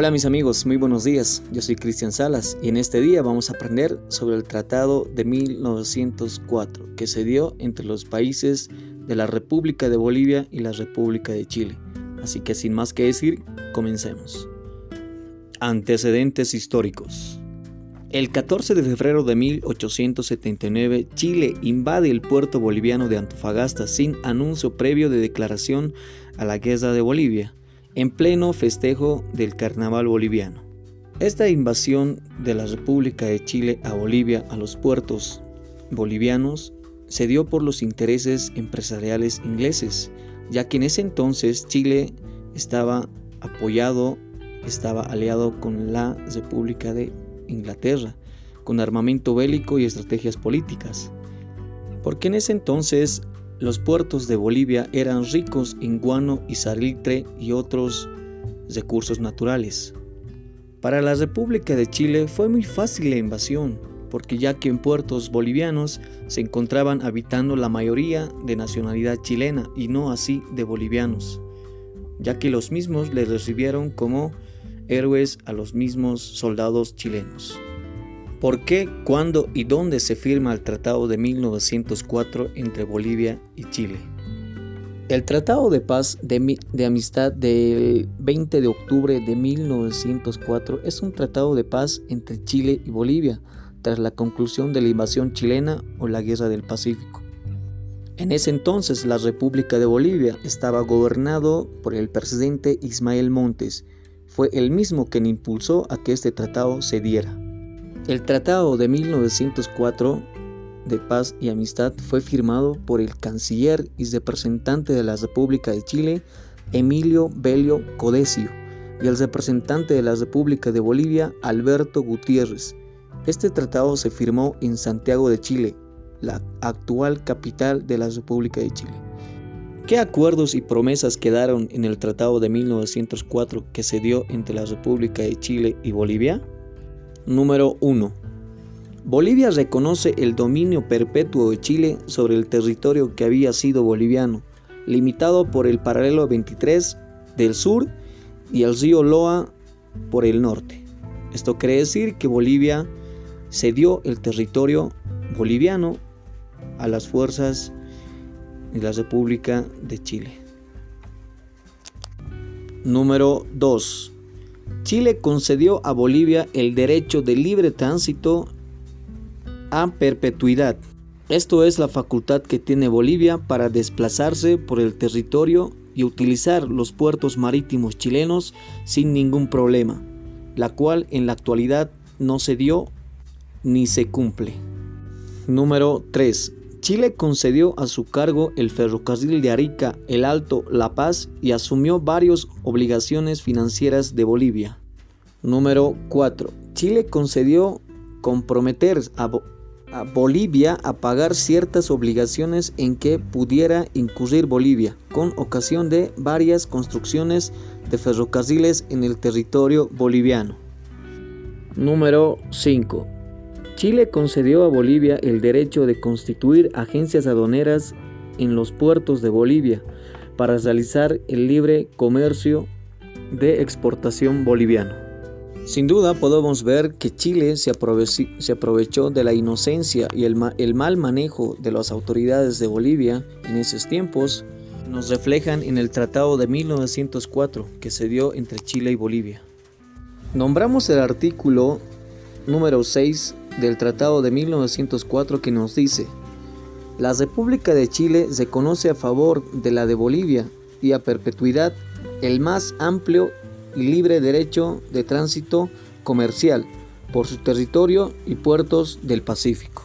Hola mis amigos, muy buenos días. Yo soy Cristian Salas y en este día vamos a aprender sobre el Tratado de 1904 que se dio entre los países de la República de Bolivia y la República de Chile. Así que sin más que decir, comencemos. Antecedentes históricos. El 14 de febrero de 1879, Chile invade el puerto boliviano de Antofagasta sin anuncio previo de declaración a la guerra de Bolivia en pleno festejo del carnaval boliviano. Esta invasión de la República de Chile a Bolivia a los puertos bolivianos se dio por los intereses empresariales ingleses, ya que en ese entonces Chile estaba apoyado, estaba aliado con la República de Inglaterra, con armamento bélico y estrategias políticas. Porque en ese entonces los puertos de Bolivia eran ricos en guano y salitre y otros recursos naturales. Para la República de Chile fue muy fácil la invasión, porque ya que en puertos bolivianos se encontraban habitando la mayoría de nacionalidad chilena y no así de bolivianos, ya que los mismos le recibieron como héroes a los mismos soldados chilenos. ¿Por qué, cuándo y dónde se firma el Tratado de 1904 entre Bolivia y Chile? El Tratado de Paz de, Amistad del 20 de octubre de 1904 es un tratado de paz entre Chile y Bolivia tras la conclusión de la invasión chilena o la Guerra del Pacífico. En ese entonces la República de Bolivia estaba gobernado por el presidente Ismael Montes. Fue el mismo quien impulsó a que este tratado se diera. El Tratado de 1904 de Paz y Amistad fue firmado por el canciller y representante de la República de Chile, Emilio Belio Codesio, y el representante de la República de Bolivia, Alberto Gutiérrez. Este tratado se firmó en Santiago de Chile, la actual capital de la República de Chile. ¿Qué acuerdos y promesas quedaron en el Tratado de 1904 que se dio entre la República de Chile y Bolivia? Número 1. Bolivia reconoce el dominio perpetuo de Chile sobre el territorio que había sido boliviano, limitado por el paralelo 23 del sur y el río Loa por el norte. Esto quiere decir que Bolivia cedió el territorio boliviano a las fuerzas de la República de Chile. Número 2. Chile concedió a Bolivia el derecho de libre tránsito a perpetuidad. Esto es la facultad que tiene Bolivia para desplazarse por el territorio y utilizar los puertos marítimos chilenos sin ningún problema, la cual en la actualidad no se dio ni se cumple. Número 3. Chile concedió a su cargo el ferrocarril de Arica, el Alto, La Paz y asumió varias obligaciones financieras de Bolivia. Número 4. Chile concedió comprometer a, Bolivia a pagar ciertas obligaciones en que pudiera incurrir Bolivia, con ocasión de varias construcciones de ferrocarriles en el territorio boliviano. Número 5. Chile concedió a Bolivia el derecho de constituir agencias aduaneras en los puertos de Bolivia para realizar el libre comercio de exportación boliviano. Sin duda podemos ver que Chile se aprovechó, de la inocencia y el, mal manejo de las autoridades de Bolivia en esos tiempos, nos reflejan en el Tratado de 1904 que se dio entre Chile y Bolivia. Nombramos el artículo número 6 del Tratado de 1904 que nos dice, la República de Chile se conoce a favor de la de Bolivia y a perpetuidad el más amplio y libre derecho de tránsito comercial por su territorio y puertos del Pacífico.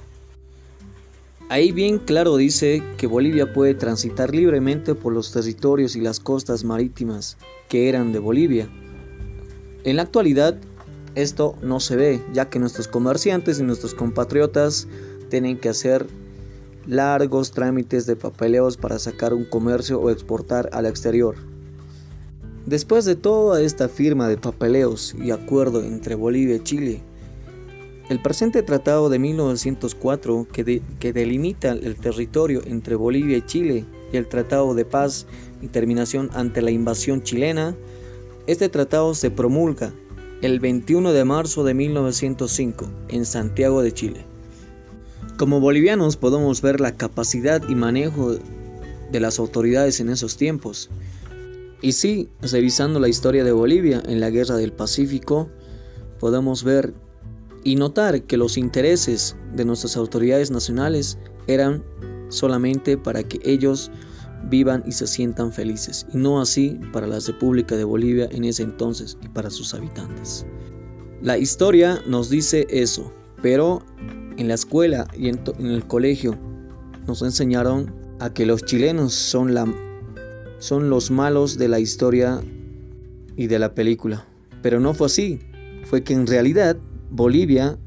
Ahí bien claro dice que Bolivia puede transitar libremente por los territorios y las costas marítimas que eran de Bolivia. En la actualidad, esto no se ve, ya que nuestros comerciantes y nuestros compatriotas tienen que hacer largos trámites de papeleos para sacar un comercio o exportar al exterior. Después de toda esta firma de papeleos y acuerdo entre Bolivia y Chile, el presente tratado de 1904 que, que, delimita el territorio entre Bolivia y Chile y el tratado de paz y terminación ante la invasión chilena Este tratado se promulga el 21 de marzo de 1905 en Santiago de Chile. Como bolivianos podemos ver la capacidad y manejo de las autoridades en esos tiempos. Y sí, revisando la historia de Bolivia en la Guerra del Pacífico, podemos ver y notar que los intereses de nuestras autoridades nacionales eran solamente para que ellos vivan y se sientan felices, y no así para la República de Bolivia en ese entonces y para sus habitantes. La historia nos dice eso, pero en la escuela y en, el colegio nos enseñaron a que los chilenos son, la, son los malos de la historia y de la película. Pero no fue así, fue que en realidad Bolivia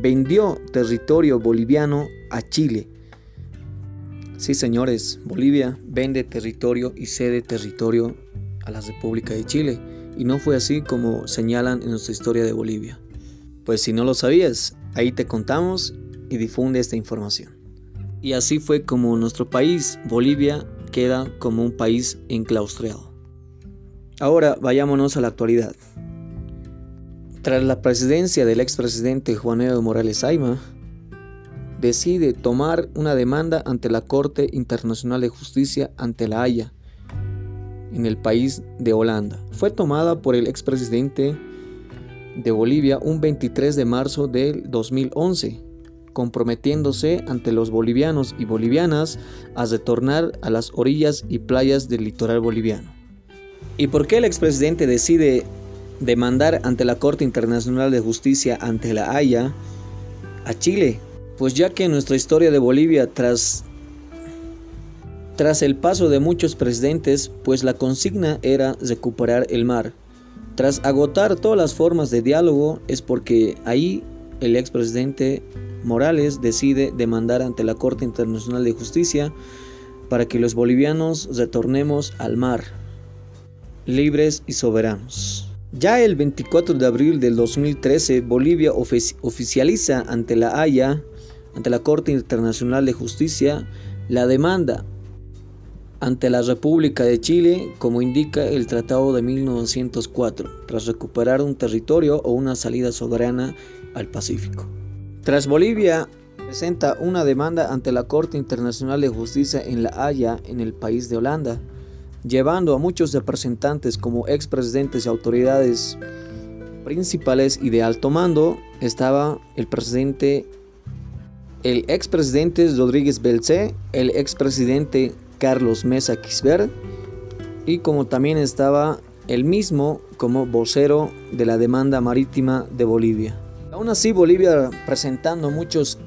vendió territorio boliviano a Chile Sí, señores, Bolivia vende territorio y cede territorio a la República de Chile, y no fue así como señalan en nuestra historia de Bolivia. Pues si no lo sabías, ahí te contamos y difunde esta información. Y así fue como nuestro país, Bolivia, queda como un país enclaustrado. Ahora vayámonos a la actualidad. Tras la presidencia del expresidente Juan Evo Morales Aima, decide tomar una demanda ante la Corte Internacional de Justicia ante la Haya, en el país de Holanda. Fue tomada por el expresidente de Bolivia un 23 de marzo del 2011, comprometiéndose ante los bolivianos y bolivianas a retornar a las orillas y playas del litoral boliviano. ¿Y por qué el expresidente decide demandar ante la Corte Internacional de Justicia ante la Haya a Chile? Pues ya que en nuestra historia de Bolivia tras tras el paso de muchos presidentes, pues la consigna era recuperar el mar. Tras agotar todas las formas de diálogo, es porque ahí el expresidente Morales decide demandar ante la Corte Internacional de Justicia para que los bolivianos retornemos al mar, libres y soberanos. Ya el 24 de abril del 2013, Bolivia oficializa ante la Haya ante la Corte Internacional de Justicia la demanda ante la República de Chile, como indica el Tratado de 1904, tras recuperar un territorio o una salida soberana al Pacífico. Tras Bolivia presenta una demanda ante la Corte Internacional de Justicia en La Haya, en el país de Holanda, llevando a muchos representantes como expresidentes y autoridades principales y de alto mando, estaba el presidente el expresidente Rodríguez Belcé, el expresidente Carlos Mesa Quisber y como también estaba el mismo como vocero de la demanda marítima de Bolivia. Aún así, Bolivia presentando muchas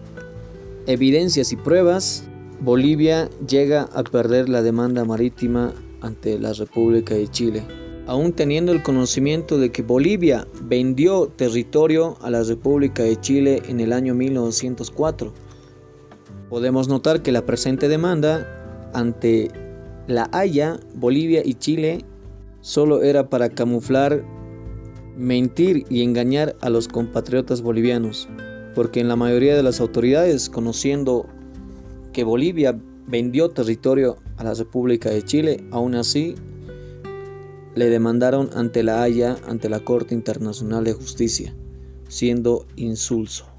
evidencias y pruebas, Bolivia llega a perder la demanda marítima ante la República de Chile. Aún teniendo el conocimiento de que Bolivia vendió territorio a la República de Chile en el año 1904, Podemos notar que la presente demanda ante La Haya, Bolivia y Chile solo era para camuflar, mentir y engañar a los compatriotas bolivianos, porque en la mayoría de las autoridades, conociendo que Bolivia vendió territorio a la República de Chile, aún así le demandaron ante la Haya, ante la Corte Internacional de Justicia, siendo insulso.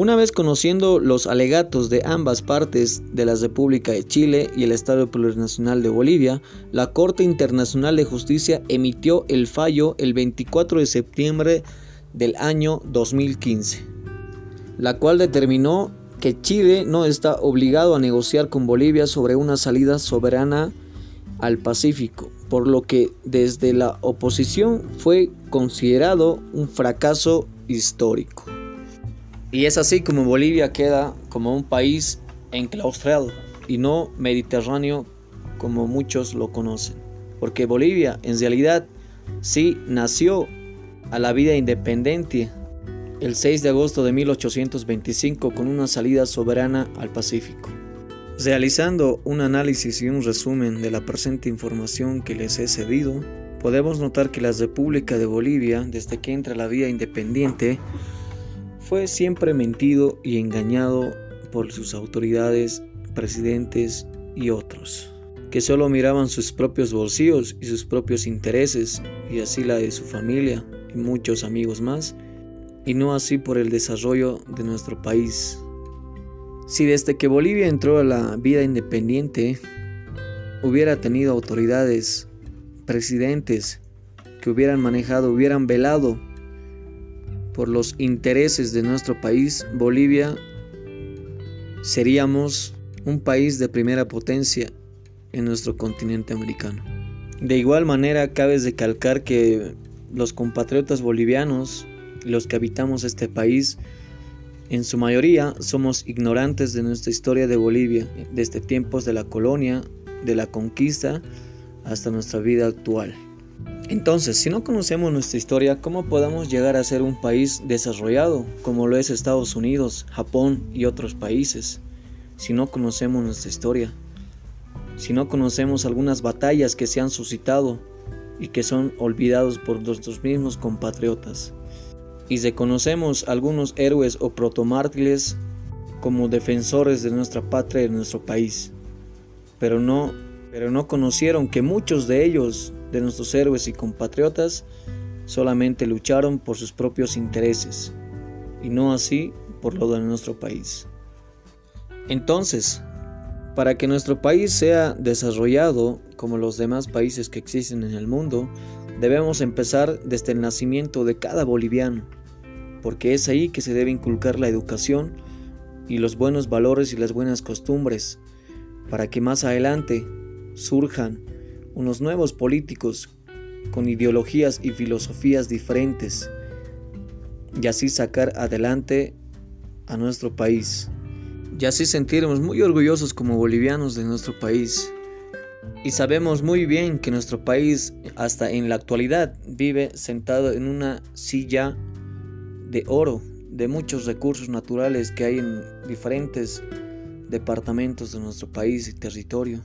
Una vez conociendo los alegatos de ambas partes de la República de Chile y el Estado Plurinacional de Bolivia, la Corte Internacional de Justicia emitió el fallo el 24 de septiembre del año 2015, la cual determinó que Chile no está obligado a negociar con Bolivia sobre una salida soberana al Pacífico, por lo que desde la oposición fue considerado un fracaso histórico. Y es así como Bolivia queda como un país enclaustrado y no mediterráneo como muchos lo conocen. Porque Bolivia en realidad sí nació a la vida independiente el 6 de agosto de 1825 con una salida soberana al Pacífico. Realizando un análisis y un resumen de la presente información que les he cedido, podemos notar que la República de Bolivia, desde que entra la vía independiente, fue siempre mentido y engañado por sus autoridades, presidentes y otros. que solo miraban sus propios bolsillos y sus propios intereses, y así la de su familia y muchos amigos más, y no así por el desarrollo de nuestro país. Si desde que Bolivia entró a la vida independiente hubiera tenido autoridades, presidentes que hubieran manejado, hubieran velado por los intereses de nuestro país, Bolivia seríamos un país de primera potencia en nuestro continente americano. De igual manera, cabe recalcar que los compatriotas bolivianos, los que habitamos este país, en su mayoría somos ignorantes de nuestra historia de Bolivia, desde tiempos de la colonia, de la conquista, hasta nuestra vida actual. Entonces, si no conocemos nuestra historia, ¿cómo podemos llegar a ser un país desarrollado como lo es Estados Unidos, Japón y otros países? Si no conocemos nuestra historia, si no conocemos algunas batallas que se han suscitado y que son olvidados por nuestros mismos compatriotas, y reconocemos algunos héroes o protomártires como defensores de nuestra patria y de nuestro país, pero no, pero no conocieron que muchos de ellos de nuestros héroes y compatriotas solamente lucharon por sus propios intereses y no así por lo de nuestro país. Entonces, para que nuestro país sea desarrollado como los demás países que existen en el mundo, debemos empezar desde el nacimiento de cada boliviano, porque es ahí que se debe inculcar la educación y los buenos valores y las buenas costumbres, para que más adelante surjan unos nuevos políticos con ideologías y filosofías diferentes y así sacar adelante a nuestro país. Y así sentirnos muy orgullosos como bolivianos de nuestro país. Y sabemos muy bien que nuestro país hasta en la actualidad vive sentado en una silla de oro de muchos recursos naturales que hay en diferentes departamentos de nuestro país y territorio.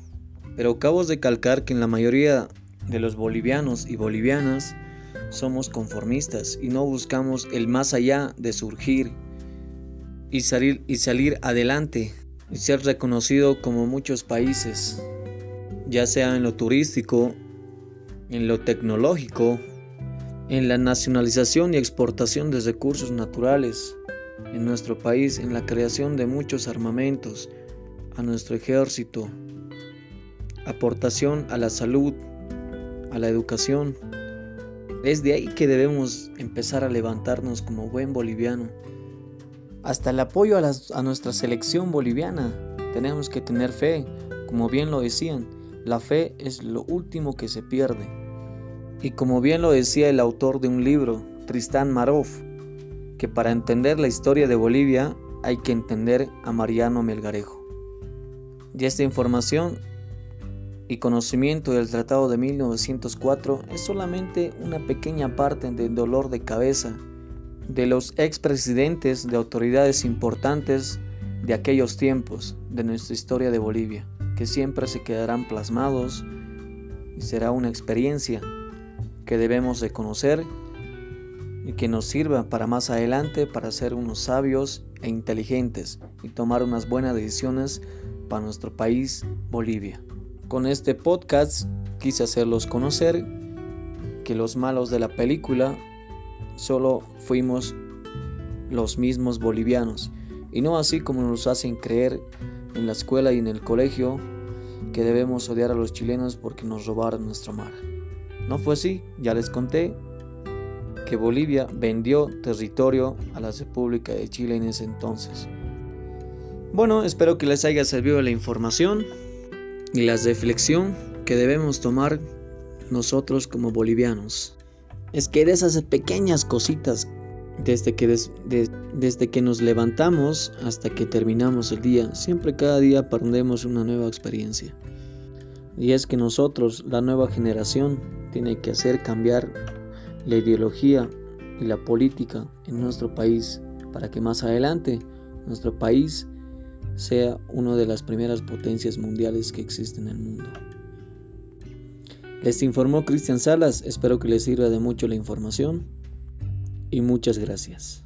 Pero acabo de calcar que en la mayoría de los bolivianos y bolivianas somos conformistas y no buscamos el más allá de surgir y salir, y salir adelante y ser reconocido como muchos países, ya sea en lo turístico, en lo tecnológico, en la nacionalización y exportación de recursos naturales en nuestro país, en la creación de muchos armamentos a nuestro ejército, aportación a la salud, a la educación. Es de ahí que debemos empezar a levantarnos como buen boliviano. Hasta el apoyo a, nuestra selección boliviana. Tenemos que tener fe, como bien lo decían, la fe es lo último que se pierde. Y como bien lo decía el autor de un libro, Tristán Marov, que para entender la historia de Bolivia hay que entender a Mariano Melgarejo. Y esta información y conocimiento del Tratado de 1904 es solamente una pequeña parte del dolor de cabeza de los expresidentes de autoridades importantes de aquellos tiempos de nuestra historia de Bolivia, que siempre se quedarán plasmados y será una experiencia que debemos de conocer y que nos sirva para más adelante para ser unos sabios e inteligentes y tomar unas buenas decisiones para nuestro país, Bolivia. Con este podcast quise hacerlos conocer que los malos de la película solo fuimos los mismos bolivianos y no así como nos hacen creer en la escuela y en el colegio que debemos odiar a los chilenos porque nos robaron nuestro mar. No fue así, ya les conté que Bolivia vendió territorio a la República de Chile en ese entonces. Bueno, espero que les haya servido la información y la reflexión que debemos tomar nosotros como bolivianos es que de esas pequeñas cositas desde que, desde que nos levantamos hasta que terminamos el día, siempre cada día aprendemos una nueva experiencia. Y es que nosotros, la nueva generación, tiene que hacer cambiar la ideología y la política en nuestro país para que más adelante nuestro país sea una de las primeras potencias mundiales que existen en el mundo. Les informó Cristian Salas, espero que les sirva de mucho la información y muchas gracias.